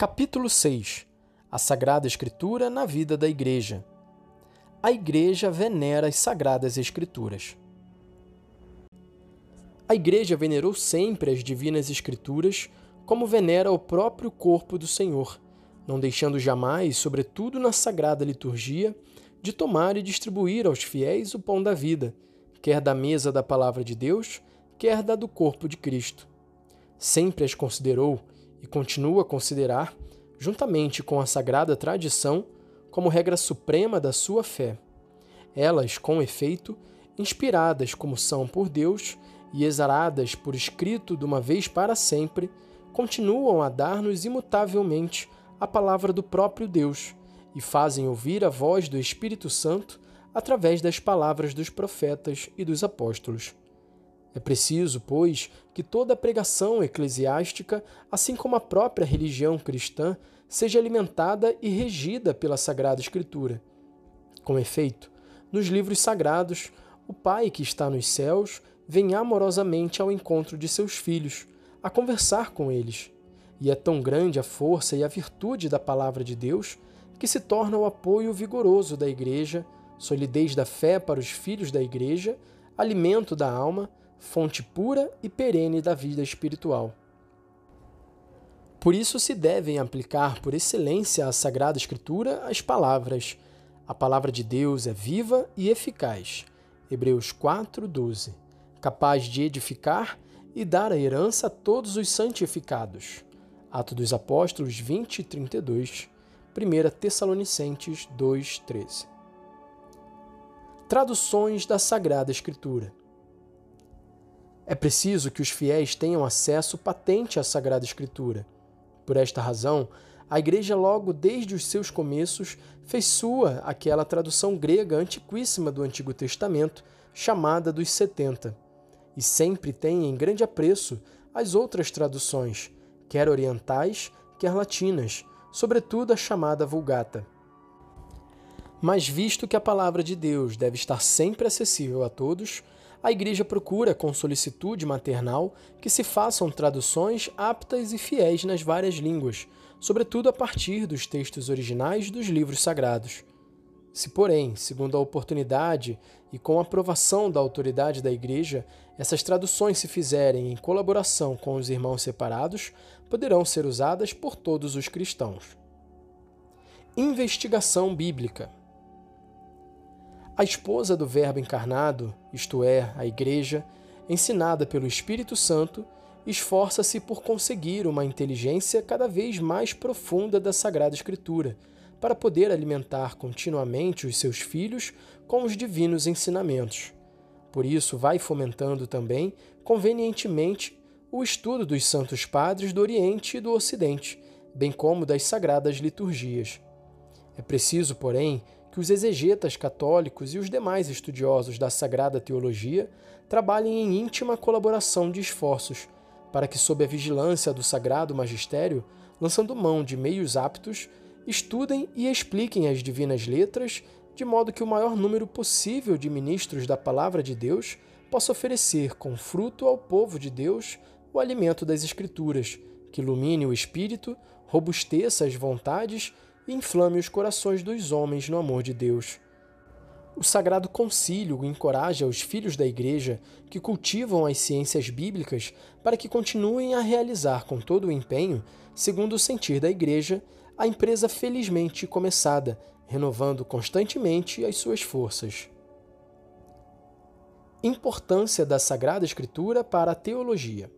Capítulo 6 A Sagrada Escritura na vida da Igreja. A Igreja venera as Sagradas Escrituras. A Igreja venerou sempre as Divinas Escrituras como venera o próprio corpo do Senhor, não deixando jamais, sobretudo na Sagrada Liturgia, de tomar e distribuir aos fiéis o pão da vida, quer da mesa da Palavra de Deus, quer da do corpo de Cristo. Sempre as considerou e continua a considerar, juntamente com a sagrada tradição, como regra suprema da sua fé. Elas, com efeito, inspiradas como são por Deus e exaradas por escrito de uma vez para sempre, continuam a dar-nos imutavelmente a palavra do próprio Deus e fazem ouvir a voz do Espírito Santo através das palavras dos profetas e dos apóstolos. É preciso, pois, que toda a pregação eclesiástica, assim como a própria religião cristã, seja alimentada e regida pela Sagrada Escritura. Com efeito, nos livros sagrados, o Pai que está nos céus vem amorosamente ao encontro de seus filhos, a conversar com eles. E é tão grande a força e a virtude da palavra de Deus que se torna o apoio vigoroso da Igreja, solidez da fé para os filhos da Igreja, alimento da alma fonte pura e perene da vida espiritual. Por isso se devem aplicar por excelência à Sagrada Escritura as palavras: A palavra de Deus é viva e eficaz. Hebreus 4:12. Capaz de edificar e dar a herança a todos os santificados. Atos dos Apóstolos 20 e 32. 1 Tessalonicenses 2:13. Traduções da Sagrada Escritura. É preciso que os fiéis tenham acesso patente à Sagrada Escritura. Por esta razão, a Igreja, logo desde os seus começos, fez sua aquela tradução grega antiquíssima do Antigo Testamento, chamada dos Setenta, e sempre tem em grande apreço as outras traduções, quer orientais, quer latinas, sobretudo a chamada Vulgata. Mas visto que a palavra de Deus deve estar sempre acessível a todos, a Igreja procura com solicitude maternal que se façam traduções aptas e fiéis nas várias línguas, sobretudo a partir dos textos originais dos livros sagrados. Se, porém, segundo a oportunidade e com aprovação da autoridade da Igreja, essas traduções se fizerem em colaboração com os irmãos separados, poderão ser usadas por todos os cristãos. Investigação bíblica. A esposa do Verbo encarnado, isto é, a Igreja, ensinada pelo Espírito Santo, esforça-se por conseguir uma inteligência cada vez mais profunda da Sagrada Escritura, para poder alimentar continuamente os seus filhos com os divinos ensinamentos. Por isso, vai fomentando também, convenientemente, o estudo dos Santos Padres do Oriente e do Ocidente, bem como das sagradas liturgias. É preciso, porém, que os exegetas católicos e os demais estudiosos da Sagrada Teologia trabalhem em íntima colaboração de esforços, para que, sob a vigilância do Sagrado Magistério, lançando mão de meios aptos, estudem e expliquem as divinas letras, de modo que o maior número possível de ministros da Palavra de Deus possa oferecer com fruto ao povo de Deus o alimento das Escrituras, que ilumine o espírito, robusteça as vontades e inflame os corações dos homens no amor de Deus. O Sagrado Concílio encoraja os filhos da Igreja que cultivam as ciências bíblicas para que continuem a realizar com todo o empenho, segundo o sentir da Igreja, a empresa felizmente começada, renovando constantemente as suas forças. Importância da Sagrada Escritura para a teologia.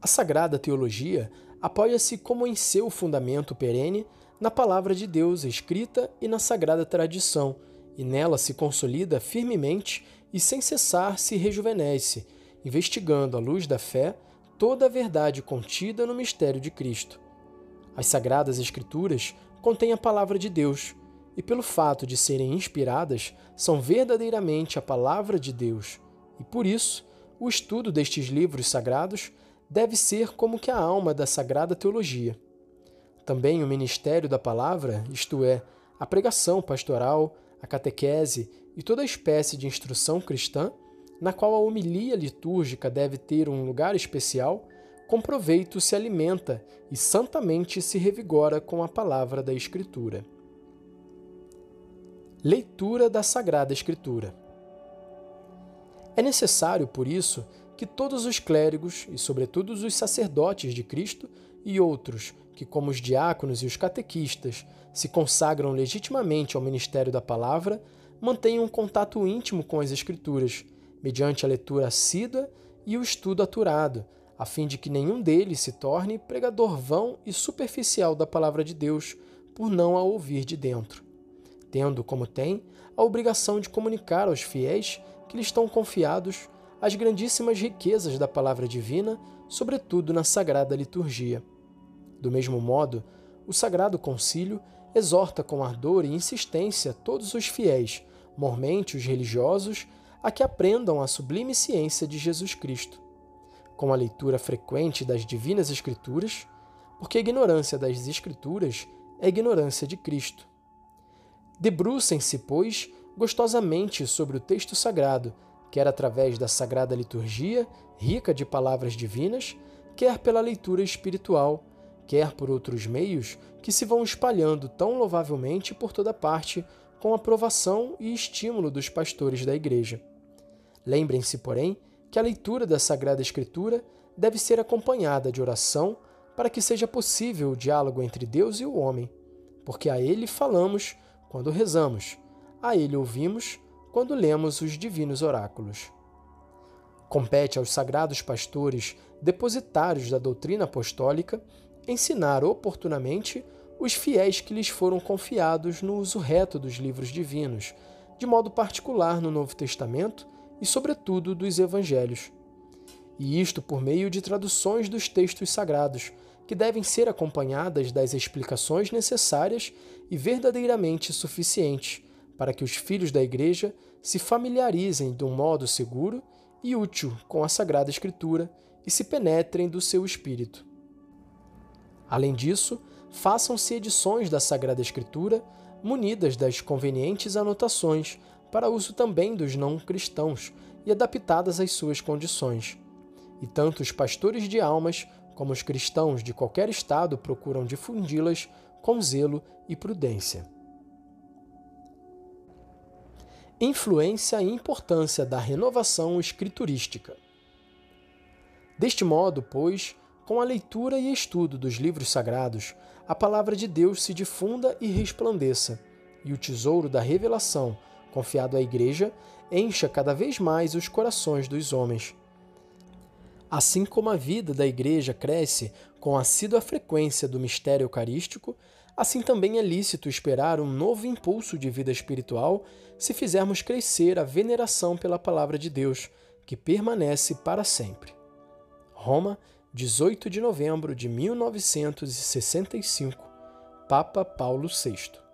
A Sagrada Teologia apoia-se como em seu fundamento perene na palavra de Deus escrita e na sagrada tradição, e nela se consolida firmemente e sem cessar se rejuvenesce, investigando à luz da fé toda a verdade contida no mistério de Cristo. As sagradas escrituras contêm a palavra de Deus, e pelo fato de serem inspiradas, são verdadeiramente a palavra de Deus. E por isso, o estudo destes livros sagrados deve ser como que a alma da sagrada teologia. Também o ministério da palavra, isto é, a pregação pastoral, a catequese e toda espécie de instrução cristã, na qual a homilia litúrgica deve ter um lugar especial, com proveito se alimenta e santamente se revigora com a palavra da Escritura. Leitura da Sagrada Escritura. É necessário, por isso, que todos os clérigos, e sobretudo os sacerdotes de Cristo, e outros que, como os diáconos e os catequistas, se consagram legitimamente ao ministério da palavra, mantenham um contato íntimo com as Escrituras, mediante a leitura assídua e o estudo aturado, a fim de que nenhum deles se torne pregador vão e superficial da palavra de Deus, por não a ouvir de dentro, tendo, como tem, a obrigação de comunicar aos fiéis que lhe estão confiados as grandíssimas riquezas da palavra divina, sobretudo na sagrada liturgia. Do mesmo modo, o Sagrado Concílio exorta com ardor e insistência todos os fiéis, mormente os religiosos, a que aprendam a sublime ciência de Jesus Cristo, com a leitura frequente das divinas Escrituras, porque a ignorância das Escrituras é ignorância de Cristo. Debrucem-se, pois, gostosamente sobre o texto sagrado, quer através da sagrada liturgia, rica de palavras divinas, quer pela leitura espiritual, quer por outros meios que se vão espalhando tão louvavelmente por toda parte com aprovação e estímulo dos pastores da Igreja. Lembrem-se, porém, que a leitura da Sagrada Escritura deve ser acompanhada de oração para que seja possível o diálogo entre Deus e o homem, porque a Ele falamos quando rezamos, a Ele ouvimos quando lemos os divinos oráculos. Compete aos sagrados pastores, depositários da doutrina apostólica, ensinar oportunamente os fiéis que lhes foram confiados no uso reto dos livros divinos, de modo particular no Novo Testamento e, sobretudo, dos Evangelhos. E isto por meio de traduções dos textos sagrados, que devem ser acompanhadas das explicações necessárias e verdadeiramente suficientes para que os filhos da Igreja se familiarizem de um modo seguro e útil com a Sagrada Escritura e se penetrem do seu espírito. Além disso, façam-se edições da Sagrada Escritura munidas das convenientes anotações para uso também dos não cristãos e adaptadas às suas condições. E tanto os pastores de almas como os cristãos de qualquer estado procuram difundi-las com zelo e prudência. Influência e importância da renovação escriturística. Deste modo, pois, com a leitura e estudo dos livros sagrados, a palavra de Deus se difunda e resplandeça, e o tesouro da revelação, confiado à Igreja, encha cada vez mais os corações dos homens. Assim como a vida da Igreja cresce com a assídua frequência do mistério eucarístico, assim também é lícito esperar um novo impulso de vida espiritual se fizermos crescer a veneração pela Palavra de Deus, que permanece para sempre. Roma, 18 de novembro de 1965, Papa Paulo VI.